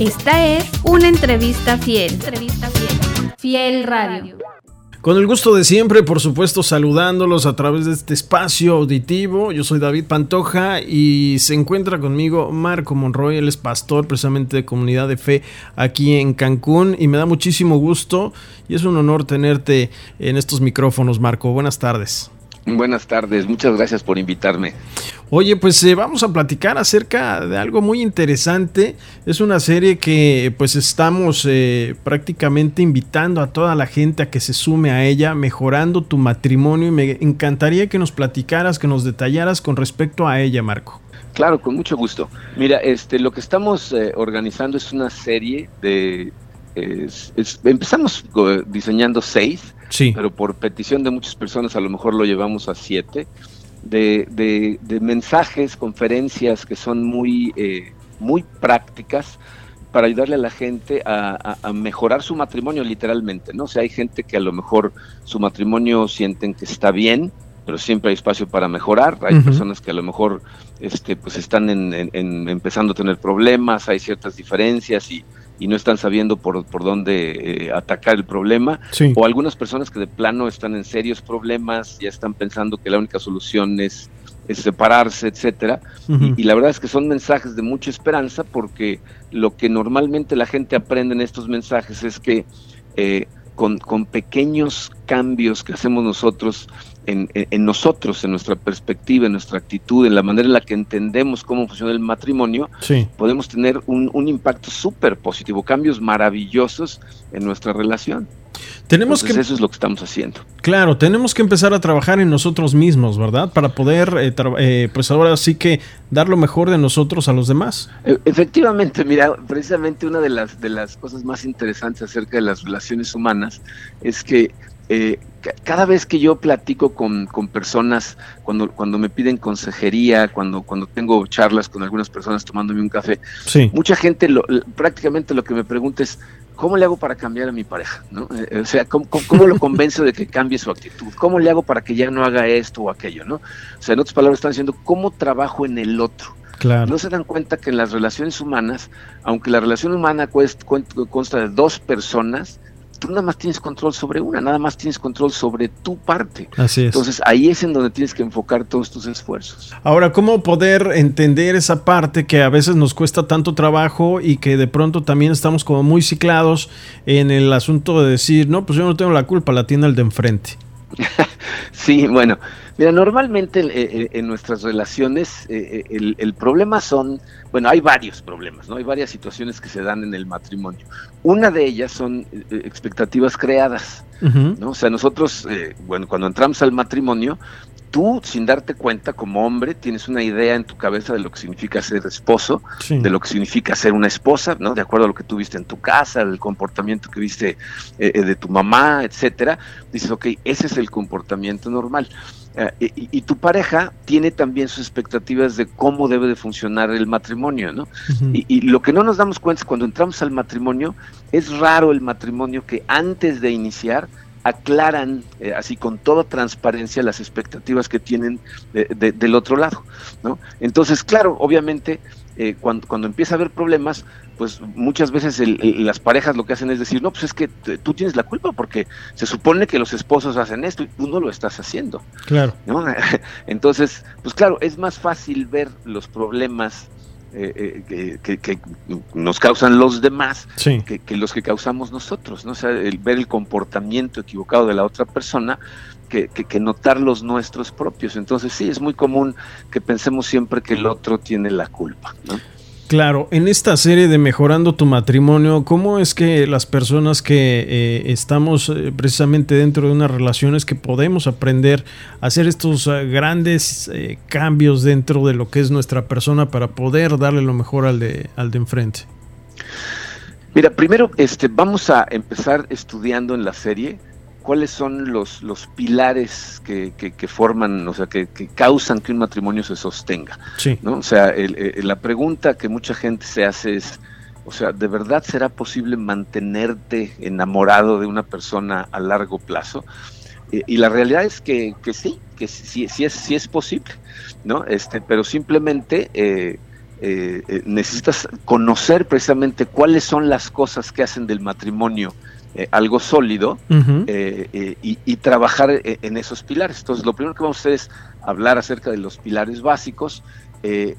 Esta es una entrevista fiel. Entrevista fiel. Fiel Radio. Con el gusto de siempre, por supuesto, saludándolos a través de este espacio auditivo. Yo soy David Pantoja y se encuentra conmigo Marco Monroy, él es pastor precisamente de Comunidad de Fe aquí en Cancún y me da muchísimo gusto y es un honor tenerte en estos micrófonos, Marco. Buenas tardes. Buenas tardes, muchas gracias por invitarme. Oye, pues eh, vamos a platicar acerca de algo muy interesante. Es una serie que pues estamos eh, prácticamente invitando a toda la gente a que se sume a ella, mejorando tu matrimonio y me encantaría que nos platicaras, que nos detallaras con respecto a ella, Marco. Claro, con mucho gusto. Mira, este, lo que estamos eh, organizando es una serie de... empezamos diseñando seis pero por petición de muchas personas a lo mejor lo llevamos a siete, de, mensajes, conferencias que son muy, eh, muy prácticas para ayudarle a la gente a, mejorar su matrimonio literalmente, ¿no? O sea, hay gente que a lo mejor su matrimonio sienten que está bien, pero siempre hay espacio para mejorar. Hay personas que a lo mejor este, pues están empezando a tener problemas, hay ciertas diferencias y y no están sabiendo por, por dónde eh, atacar el problema, o algunas personas que de plano están en serios problemas, ya están pensando que la única solución es, separarse, etcétera, y, la verdad es que son mensajes de mucha esperanza porque lo que normalmente la gente aprende en estos mensajes es que eh, con, con, pequeños cambios que hacemos nosotros en, nosotros, en nuestra perspectiva, en nuestra actitud, en la manera en la que entendemos cómo funciona el matrimonio, podemos tener un, impacto súper positivo, cambios maravillosos en nuestra relación. Tenemos que, eso es lo que estamos haciendo. Claro, tenemos que empezar a trabajar en nosotros mismos, ¿verdad? Para poder, eh, eh, pues ahora sí que dar lo mejor de nosotros a los demás. E, efectivamente, mira, precisamente una de las, de las cosas más interesantes acerca de las relaciones humanas es que eh, cada vez que yo platico con, personas, cuando, cuando me piden consejería, cuando, cuando tengo charlas con algunas personas tomándome un café, mucha gente lo, prácticamente lo que me pregunta es, ¿cómo le hago para cambiar a mi pareja? ¿no? Eh, o sea, ¿cómo, lo convenzo de que cambie su actitud? ¿Cómo le hago para que ya no haga esto o aquello? ¿no? O sea, en otras palabras están diciendo, ¿cómo trabajo en el otro? No se dan cuenta que en las relaciones humanas, aunque la relación humana consta de dos personas, tú nada más tienes control sobre una, nada más tienes control sobre tu parte. Así es. Entonces ahí es en donde tienes que enfocar todos tus esfuerzos. Ahora, ¿cómo poder entender esa parte que a veces nos cuesta tanto trabajo y que de pronto también estamos como muy ciclados en el asunto de decir, no, pues yo no tengo la culpa, la tiene el de enfrente? sí, bueno, Mira, normalmente eh, eh, en nuestras relaciones eh, el, problema son, bueno, hay varios problemas, ¿no? Hay varias situaciones que se dan en el matrimonio. Una de ellas son expectativas creadas, ¿no? O sea, nosotros, bueno, cuando entramos al matrimonio, tú, sin darte cuenta, como hombre, tienes una idea en tu cabeza de lo que significa ser esposo, de lo que significa ser una esposa, ¿no? De acuerdo a lo que tú viste en tu casa, el comportamiento que viste de tu mamá, etcétera. Dices, ok, ese es el comportamiento normal. Eh, y, tu pareja tiene también sus expectativas de cómo debe de funcionar el matrimonio, ¿no? y, lo que no nos damos cuenta es cuando entramos al matrimonio, es raro el matrimonio que antes de iniciar aclaran eh, así con toda transparencia las expectativas que tienen del otro lado, ¿no? Entonces, claro, obviamente eh, cuando, cuando empieza a haber problemas, pues muchas veces las parejas lo que hacen es decir, no, pues es que tú tienes la culpa porque se supone que los esposos hacen esto y tú no lo estás haciendo. Claro. Entonces, pues claro, es más fácil ver los problemas eh, eh, que, nos causan los demás que, los que causamos nosotros, ¿no? O sea, el ver el comportamiento equivocado de la otra persona que, que, notar los nuestros propios. Entonces sí, es muy común que pensemos siempre que el otro tiene la culpa. ¿no? Claro, en esta serie de Mejorando tu matrimonio, ¿cómo es que las personas que eh, estamos eh, precisamente dentro de unas relaciones que podemos aprender a hacer estos eh, grandes cambios dentro de lo que es nuestra persona para poder darle lo mejor al de, al de enfrente? Mira, primero este, vamos a empezar estudiando en la serie cuáles son los, los pilares que, que, forman, o sea, que, causan que un matrimonio se sostenga. Sí. ¿no? O sea, la pregunta que mucha gente se hace es, o sea, ¿de verdad será posible mantenerte enamorado de una persona a largo plazo? Y, la realidad es que, que sí, que sí, sí, es, sí es posible, ¿no? Este, pero simplemente... Eh, eh, necesitas conocer precisamente cuáles son las cosas que hacen del matrimonio algo sólido y, y, trabajar en esos pilares. Entonces, lo primero que vamos a hacer es hablar acerca de los pilares básicos,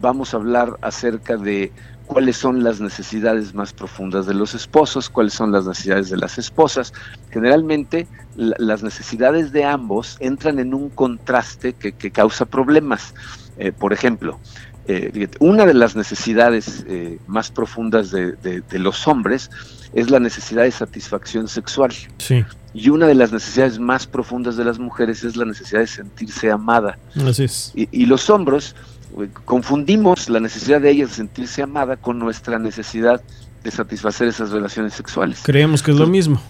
vamos a hablar acerca de cuáles son las necesidades más profundas de los esposos, cuáles son las necesidades de las esposas. Generalmente las necesidades de ambos entran en un contraste que, causa problemas. Eh, por ejemplo, eh, una de las necesidades eh, más profundas de, los hombres es la necesidad de satisfacción sexual. Sí. Y una de las necesidades más profundas de las mujeres es la necesidad de sentirse amada. Así es. Y, y los hombros confundimos la necesidad de ella de sentirse amada con nuestra necesidad de satisfacer esas relaciones sexuales. Creemos que es lo mismo.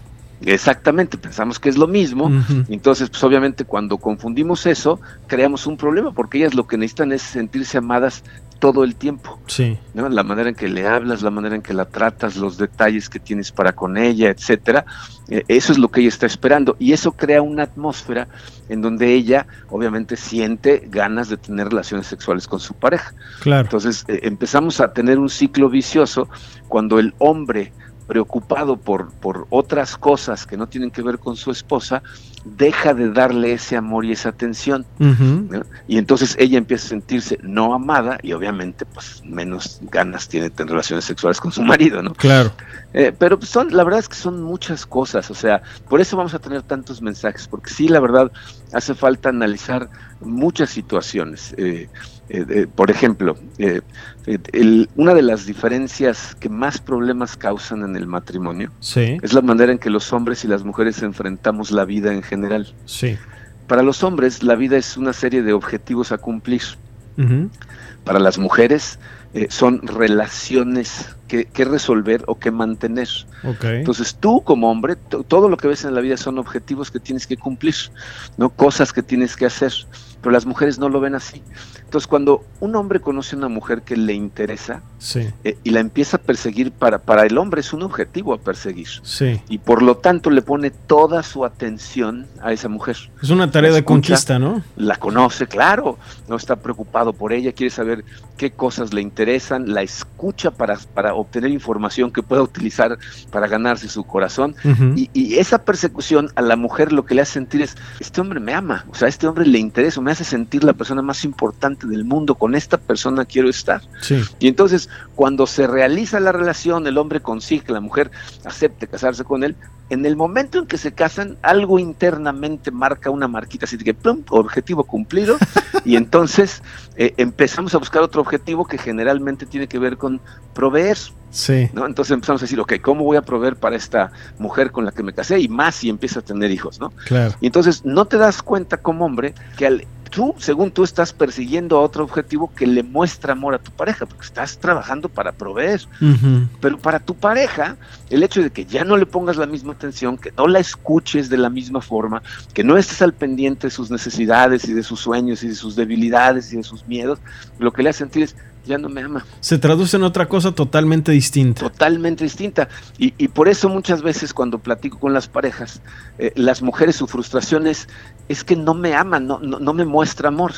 Exactamente, pensamos que es lo mismo. Entonces, pues obviamente cuando confundimos eso, creamos un problema, porque ellas lo que necesitan es sentirse amadas todo el tiempo. Sí. La manera en que le hablas, la manera en que la tratas, los detalles que tienes para con ella, etcétera. Eh, eso es lo que ella está esperando y eso crea una atmósfera en donde ella obviamente siente ganas de tener relaciones sexuales con su pareja. Claro. Entonces eh, empezamos a tener un ciclo vicioso cuando el hombre preocupado por, por otras cosas que no tienen que ver con su esposa, deja de darle ese amor y esa atención. Y entonces ella empieza a sentirse no amada y obviamente pues menos ganas tiene de tener relaciones sexuales con su marido, ¿no? Claro. Eh, pero son, la verdad es que son muchas cosas, o sea, por eso vamos a tener tantos mensajes, porque sí, la verdad, hace falta analizar muchas situaciones. Eh, eh, por ejemplo, una de las diferencias que más problemas causan en el matrimonio es la manera en que los hombres y las mujeres enfrentamos la vida en general. Sí. Para los hombres, la vida es una serie de objetivos a cumplir. Para las mujeres, eh, son relaciones que, resolver o que mantener. Entonces tú como hombre, todo lo que ves en la vida son objetivos que tienes que cumplir, no cosas que tienes que hacer pero las mujeres no lo ven así. Entonces, cuando un hombre conoce a una mujer que le interesa eh, y la empieza a perseguir, para, para el hombre es un objetivo a perseguir. Y por lo tanto le pone toda su atención a esa mujer. Es una tarea de conquista, ¿no? La conoce, claro, no está preocupado por ella, quiere saber qué cosas le interesan, la escucha para, para obtener información que pueda utilizar para ganarse su corazón. y, y, esa persecución a la mujer lo que le hace sentir es, este hombre me ama, o sea, a este hombre le interesa, me hace sentir la persona más importante del mundo, con esta persona quiero estar. Y entonces, cuando se realiza la relación, el hombre consigue que la mujer acepte casarse con él, en el momento en que se casan, algo internamente marca una marquita así que, ¡pum!, objetivo cumplido, y entonces eh, empezamos a buscar otro objetivo que generalmente tiene que ver con proveer. Sí. ¿no? Entonces empezamos a decir, ok, ¿cómo voy a proveer para esta mujer con la que me casé? Y más si empieza a tener hijos, ¿no? Claro. Y entonces no te das cuenta como hombre que al tú, según tú, estás persiguiendo a otro objetivo que le muestra amor a tu pareja, porque estás trabajando para proveer. Pero para tu pareja, el hecho de que ya no le pongas la misma atención, que no la escuches de la misma forma, que no estés al pendiente de sus necesidades y de sus sueños y de sus debilidades y de sus miedos, lo que le hace sentir es, ya no me ama. Se traduce en otra cosa totalmente distinta. Totalmente distinta. Y, y por eso muchas veces cuando platico con las parejas, eh, las mujeres su frustración es, es que no me ama, no, no, no me muestra amor.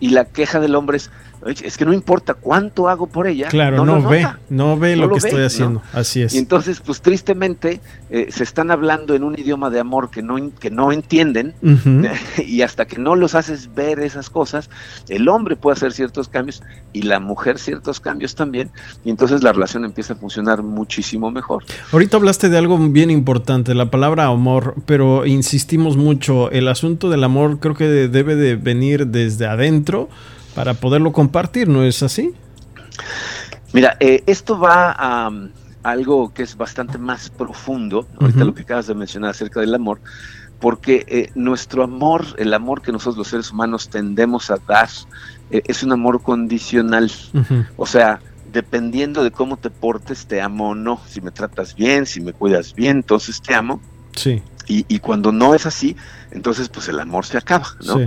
Y la queja del hombre es, es que no importa cuánto hago por ella. Claro, no, ve, no ve lo, que estoy haciendo. Así es. Y entonces, pues tristemente, eh, se están hablando en un idioma de amor que no, que no entienden. y hasta que no los haces ver esas cosas, el hombre puede hacer ciertos cambios y la mujer ciertos cambios también. Y entonces la relación empieza a funcionar muchísimo mejor. Ahorita hablaste de algo bien importante, la palabra amor, pero insistimos mucho. El asunto del amor creo que debe de venir desde adentro para poderlo compartir, ¿no es así? Mira, eh, esto va a, algo que es bastante más profundo, ahorita lo que acabas de mencionar acerca del amor, porque eh, nuestro amor, el amor que nosotros los seres humanos tendemos a dar, eh, es un amor condicional. O sea, dependiendo de cómo te portes, te amo o no. Si me tratas bien, si me cuidas bien, entonces te amo. Sí. Y, y cuando no es así, entonces pues el amor se acaba, ¿no?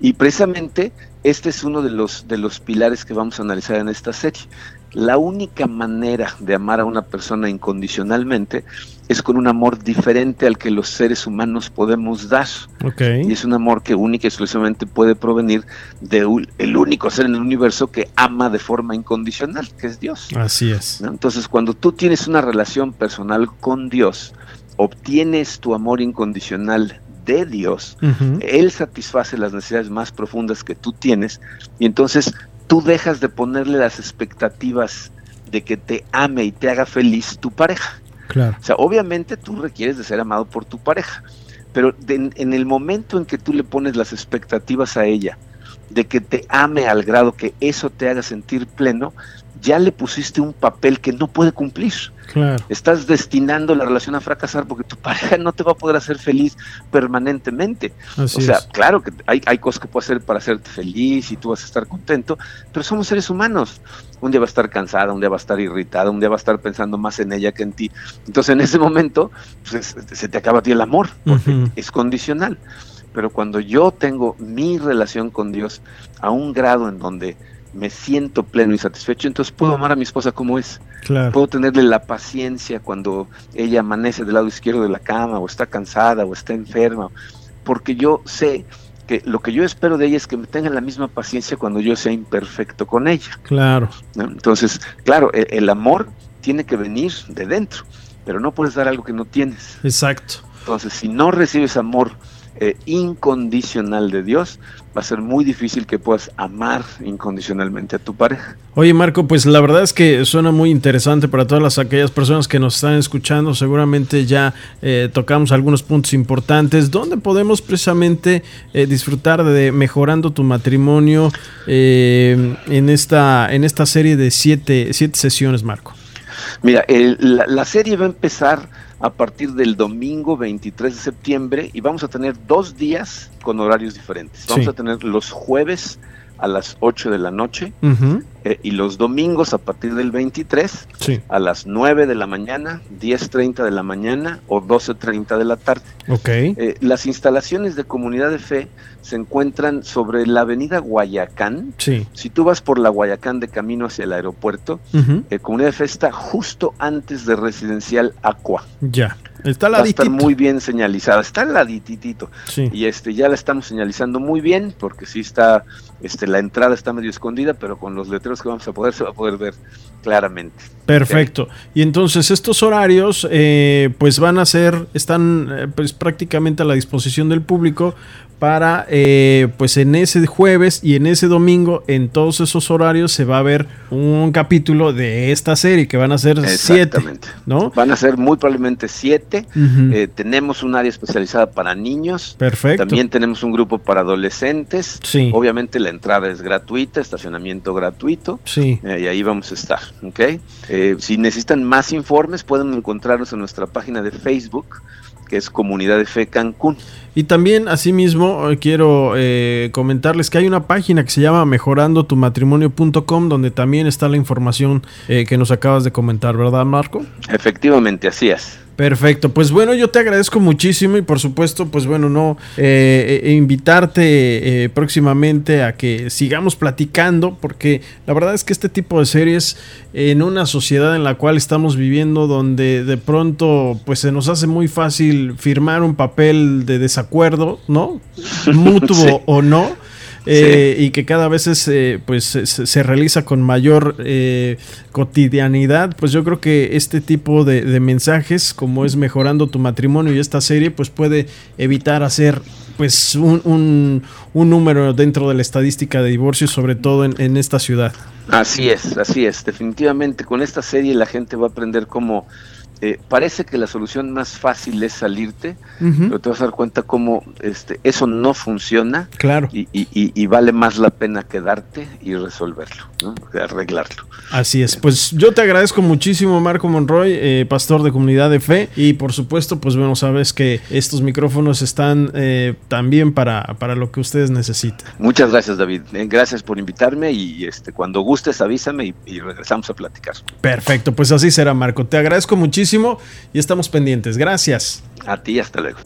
Y precisamente este es uno de los, de los pilares que vamos a analizar en esta serie, la única manera de amar a una persona incondicionalmente es con un amor diferente al que los seres humanos podemos dar. Y es un amor que única y exclusivamente puede provenir de el único ser en el universo que ama de forma incondicional, que es Dios. Así es. Entonces, cuando tú tienes una relación personal con Dios, obtienes tu amor incondicional de Dios, Él satisface las necesidades más profundas que tú tienes y entonces tú dejas de ponerle las expectativas de que te ame y te haga feliz tu pareja. Claro. O sea, obviamente tú requieres de ser amado por tu pareja, pero en el momento en que tú le pones las expectativas a ella de que te ame al grado que eso te haga sentir pleno, ya le pusiste un papel que no puede cumplir. Estás destinando la relación a fracasar porque tu pareja no te va a poder hacer feliz permanentemente. o sea, claro que hay, hay cosas que puedes hacer para hacerte feliz y tú vas a estar contento, pero somos seres humanos. Un día va a estar cansada, un día va a estar irritada, un día va a estar pensando más en ella que en ti. Entonces en ese momento pues, se te acaba a ti el amor, porque es condicional. Pero cuando yo tengo mi relación con Dios a un grado en donde me siento pleno y satisfecho, entonces puedo amar a mi esposa como es. Puedo tenerle la paciencia cuando ella amanece del lado izquierdo de la cama o está cansada o está enferma, porque yo sé que lo que yo espero de ella es que me tenga la misma paciencia cuando yo sea imperfecto con ella. Claro. Entonces, claro, el, el amor tiene que venir de dentro, pero no puedes dar algo que no tienes. Exacto. Entonces, si no recibes amor eh, incondicional de Dios, va a ser muy difícil que puedas amar incondicionalmente a tu pareja. Oye Marco, pues la verdad es que suena muy interesante para todas las, aquellas personas que nos están escuchando. Seguramente ya eh, tocamos algunos puntos importantes. ¿Dónde podemos precisamente eh, disfrutar de mejorando tu matrimonio en, esta, en esta serie de siete, siete sesiones, Marco? Mira, la serie va a empezar a partir del domingo 23 de septiembre y vamos a tener dos días con horarios diferentes. Vamos a tener los jueves a las 8 de la noche eh, y los domingos a partir del 23 a las 9 de la mañana, 10.30 de la mañana o 12.30 de la tarde. Okay. Eh, las instalaciones de Comunidad de Fe se encuentran sobre la avenida Guayacán. Sí. Si tú vas por la Guayacán de camino hacia el aeropuerto, eh, Comunidad de Fe está justo antes de Residencial Aqua. Ya. Está Va a estar muy bien señalizada, está ladititito. Sí. Y este ya la estamos señalizando muy bien porque sí está este la entrada está medio escondida, pero con los letreros que vamos a poder se va a poder ver claramente. Perfecto. Y entonces estos horarios eh, pues van a ser están eh, pues prácticamente a la disposición del público para eh, pues en ese jueves y en ese domingo en todos esos horarios se va a ver un capítulo de esta serie que van a ser siete no van a ser muy probablemente siete. Eh, tenemos un área especializada para niños. Perfecto. También tenemos un grupo para adolescentes. Sí. obviamente la entrada es gratuita estacionamiento gratuito sí eh, y ahí vamos a estar ¿ok? si necesitan más informes pueden encontrarnos en nuestra página de Facebook que es Comunidad de Fe Cancún. Y también, asimismo, eh, quiero eh, comentarles que hay una página que se llama mejorandotumatrimonio.com donde también está la información eh, que nos acabas de comentar, ¿verdad, Marco? Efectivamente, así es. Perfecto, pues bueno, yo te agradezco muchísimo y por supuesto, pues bueno, no eh, eh, invitarte eh, próximamente a que sigamos platicando, porque la verdad es que este tipo de series en una sociedad en la cual estamos viviendo, donde de pronto pues se nos hace muy fácil firmar un papel de desacuerdo, ¿no? Mutuo o no eh, y que cada vez eh, pues, se, realiza con mayor eh, cotidianidad, pues yo creo que este tipo de, mensajes, como es mejorando tu matrimonio y esta serie, pues puede evitar hacer pues un, un, número dentro de la estadística de divorcios, sobre todo en, en esta ciudad. Así es, así es. Definitivamente con esta serie la gente va a aprender cómo eh, parece que la solución más fácil es salirte, pero te vas a dar cuenta cómo este, eso no funciona claro. y, vale más la pena quedarte y resolverlo, arreglarlo. Así es, pues yo te agradezco muchísimo Marco Monroy, eh, pastor de comunidad de fe y por supuesto pues bueno, sabes que estos micrófonos están eh, también para, para lo que ustedes necesitan. Muchas gracias David, gracias por invitarme y este, cuando gustes avísame y regresamos a platicar. Perfecto, pues así será Marco, te agradezco muchísimo y estamos pendientes. Gracias. A ti, hasta luego.